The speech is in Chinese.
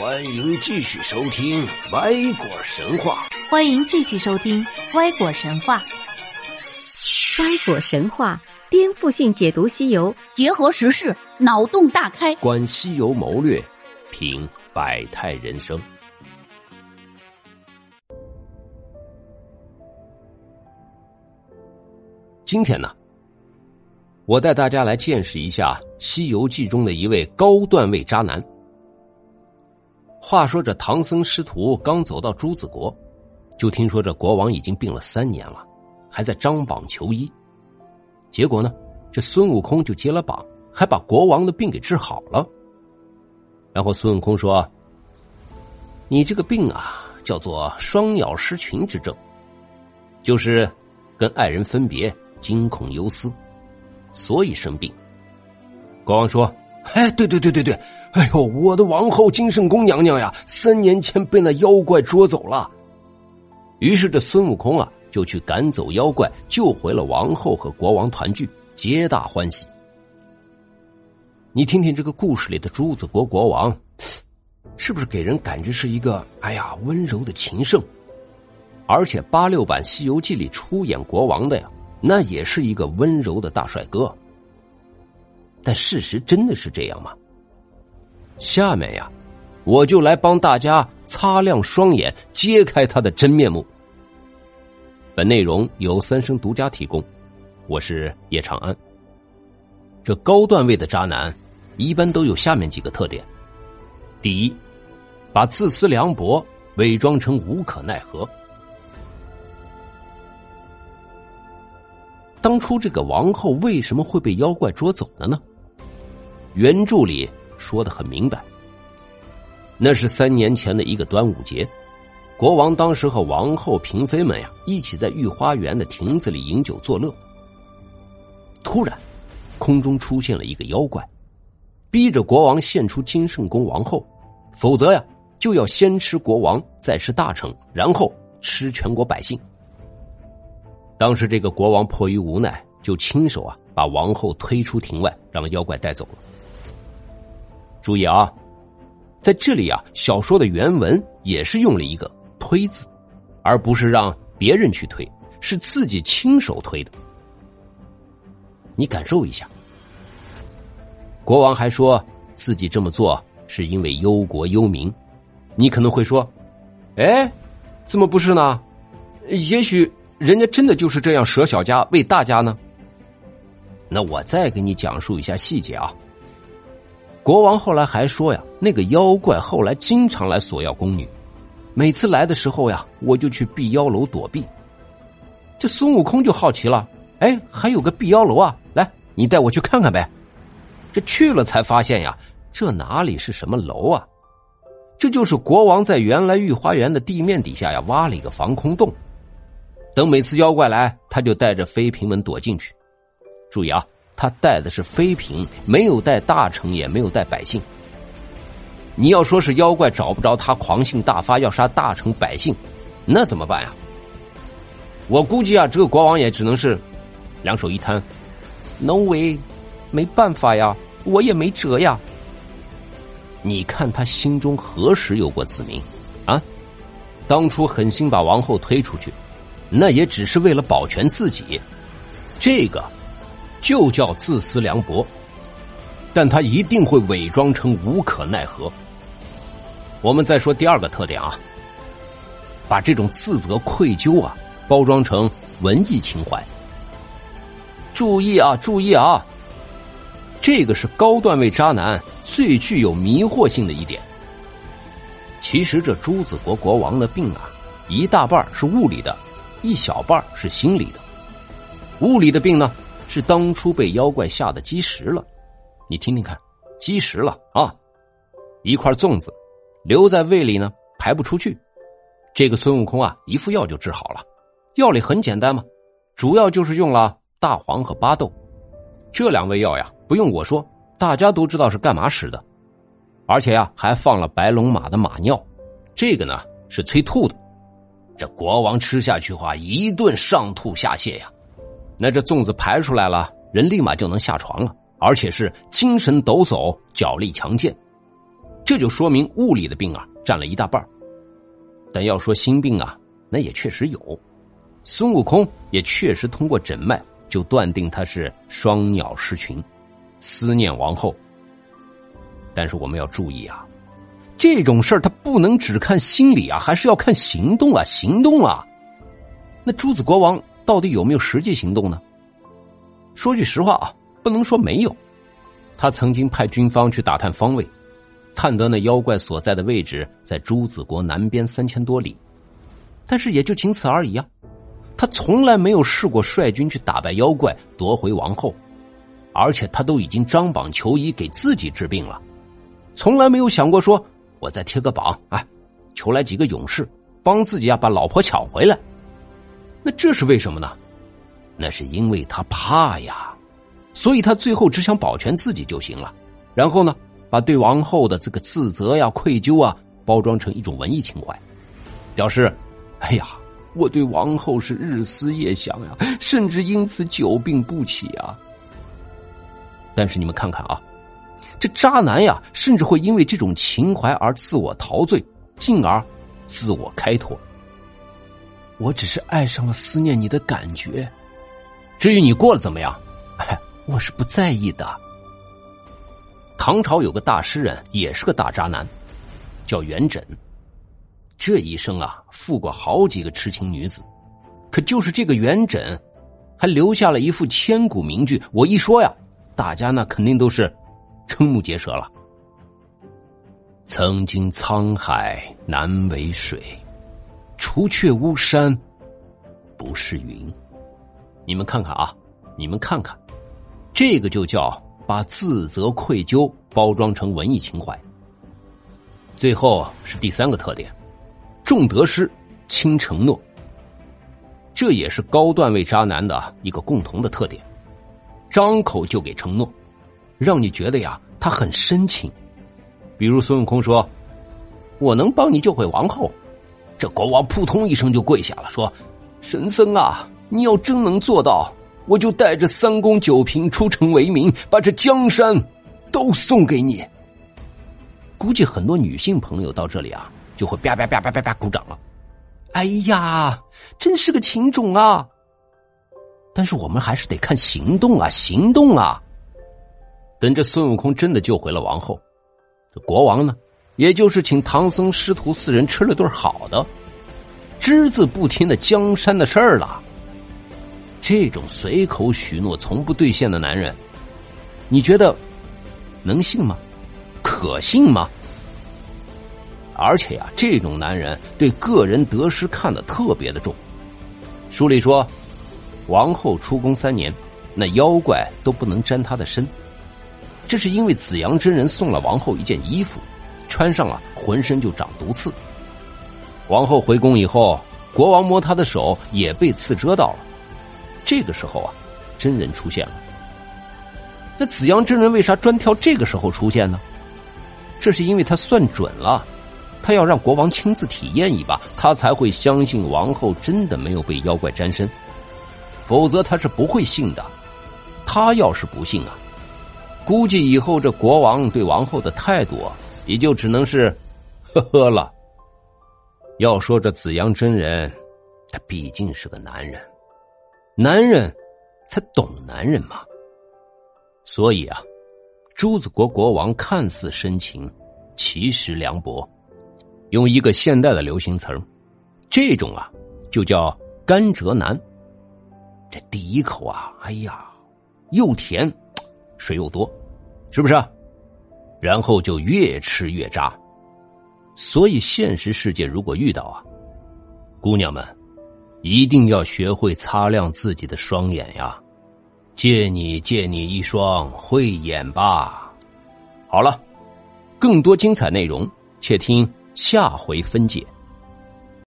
欢迎继续收听《歪果神话》。欢迎继续收听《歪果神话》。歪果神话颠覆性解读西游，结合时事，脑洞大开，观西游谋略，品百态人生。今天呢，我带大家来见识一下《西游记》中的一位高段位渣男。话说这唐僧师徒刚走到朱子国，就听说这国王已经病了三年了，还在张榜求医。结果呢，这孙悟空就接了榜，还把国王的病给治好了。然后孙悟空说：“你这个病啊，叫做双鸟失群之症，就是跟爱人分别，惊恐忧思，所以生病。”国王说。哎，对对对对对，哎呦，我的王后金圣宫娘娘呀，三年前被那妖怪捉走了。于是这孙悟空啊，就去赶走妖怪，救回了王后和国王团聚，皆大欢喜。你听听这个故事里的朱子国国王，是不是给人感觉是一个哎呀温柔的情圣？而且八六版《西游记》里出演国王的呀，那也是一个温柔的大帅哥。但事实真的是这样吗？下面呀，我就来帮大家擦亮双眼，揭开他的真面目。本内容由三生独家提供，我是叶长安。这高段位的渣男，一般都有下面几个特点：第一，把自私凉薄伪装成无可奈何。当初这个王后为什么会被妖怪捉走了呢？原著里说的很明白，那是三年前的一个端午节，国王当时和王后、嫔妃们呀一起在御花园的亭子里饮酒作乐。突然，空中出现了一个妖怪，逼着国王献出金圣宫王后，否则呀就要先吃国王，再吃大臣，然后吃全国百姓。当时这个国王迫于无奈，就亲手啊把王后推出庭外，让妖怪带走了。注意啊，在这里啊，小说的原文也是用了一个“推”字，而不是让别人去推，是自己亲手推的。你感受一下。国王还说自己这么做是因为忧国忧民。你可能会说：“哎，怎么不是呢？也许人家真的就是这样舍小家为大家呢。”那我再给你讲述一下细节啊。国王后来还说呀，那个妖怪后来经常来索要宫女，每次来的时候呀，我就去避妖楼躲避。这孙悟空就好奇了，哎，还有个避妖楼啊，来，你带我去看看呗。这去了才发现呀，这哪里是什么楼啊？这就是国王在原来御花园的地面底下呀挖了一个防空洞，等每次妖怪来，他就带着妃嫔们躲进去。注意啊。他带的是妃嫔，没有带大臣，也没有带百姓。你要说是妖怪找不着他，狂性大发要杀大臣百姓，那怎么办呀？我估计啊，这个国王也只能是两手一摊，no way，没办法呀，我也没辙呀。你看他心中何时有过子民啊？当初狠心把王后推出去，那也只是为了保全自己，这个。就叫自私凉薄，但他一定会伪装成无可奈何。我们再说第二个特点啊，把这种自责愧疚啊包装成文艺情怀。注意啊，注意啊，这个是高段位渣男最具有迷惑性的一点。其实这朱子国国王的病啊，一大半是物理的，一小半是心理的。物理的病呢？是当初被妖怪吓得积食了，你听听看，积食了啊！一块粽子留在胃里呢，排不出去。这个孙悟空啊，一副药就治好了。药理很简单嘛，主要就是用了大黄和巴豆这两味药呀，不用我说，大家都知道是干嘛使的。而且呀，还放了白龙马的马尿，这个呢是催吐的。这国王吃下去话，一顿上吐下泻呀。那这粽子排出来了，人立马就能下床了，而且是精神抖擞、脚力强健。这就说明物理的病啊占了一大半但要说心病啊，那也确实有。孙悟空也确实通过诊脉就断定他是双鸟失群，思念王后。但是我们要注意啊，这种事儿他不能只看心理啊，还是要看行动啊，行动啊。那朱子国王到底有没有实际行动呢？说句实话啊，不能说没有。他曾经派军方去打探方位，探得那妖怪所在的位置在朱子国南边三千多里，但是也就仅此而已啊。他从来没有试过率军去打败妖怪夺回王后，而且他都已经张榜求医给自己治病了，从来没有想过说我再贴个榜，哎，求来几个勇士帮自己啊把老婆抢回来。那这是为什么呢？那是因为他怕呀，所以他最后只想保全自己就行了。然后呢，把对王后的这个自责呀、愧疚啊包装成一种文艺情怀，表示，哎呀。我对王后是日思夜想呀，甚至因此久病不起啊。但是你们看看啊，这渣男呀，甚至会因为这种情怀而自我陶醉，进而自我开脱。我只是爱上了思念你的感觉，至于你过得怎么样，我是不在意的。唐朝有个大诗人，也是个大渣男，叫元稹。这一生啊，负过好几个痴情女子，可就是这个元稹，还留下了一副千古名句。我一说呀，大家那肯定都是瞠目结舌了。曾经沧海难为水，除却巫山不是云。你们看看啊，你们看看，这个就叫把自责愧疚包装成文艺情怀。最后是第三个特点。重得失，轻承诺，这也是高段位渣男的一个共同的特点。张口就给承诺，让你觉得呀，他很深情。比如孙悟空说：“我能帮你救回王后。”这国王扑通一声就跪下了，说：“神僧啊，你要真能做到，我就带着三公九嫔出城为民，把这江山都送给你。”估计很多女性朋友到这里啊。就会啪啪啪啪啪啪鼓掌了，哎呀，真是个情种啊！但是我们还是得看行动啊，行动啊！等这孙悟空真的救回了王后，这国王呢，也就是请唐僧师徒四人吃了顿好的，只字不提那江山的事儿了。这种随口许诺从不兑现的男人，你觉得能信吗？可信吗？而且呀，这种男人对个人得失看得特别的重。书里说，王后出宫三年，那妖怪都不能沾她的身。这是因为紫阳真人送了王后一件衣服，穿上了浑身就长毒刺。王后回宫以后，国王摸她的手也被刺蛰到了。这个时候啊，真人出现了。那紫阳真人为啥专挑这个时候出现呢？这是因为他算准了。他要让国王亲自体验一把，他才会相信王后真的没有被妖怪沾身，否则他是不会信的。他要是不信啊，估计以后这国王对王后的态度啊也就只能是呵呵了。要说这紫阳真人，他毕竟是个男人，男人才懂男人嘛。所以啊，朱子国国王看似深情，其实凉薄。用一个现代的流行词，这种啊就叫甘蔗男。这第一口啊，哎呀，又甜，水又多，是不是？然后就越吃越渣。所以现实世界如果遇到啊，姑娘们，一定要学会擦亮自己的双眼呀！借你借你一双慧眼吧。好了，更多精彩内容，且听。下回分解。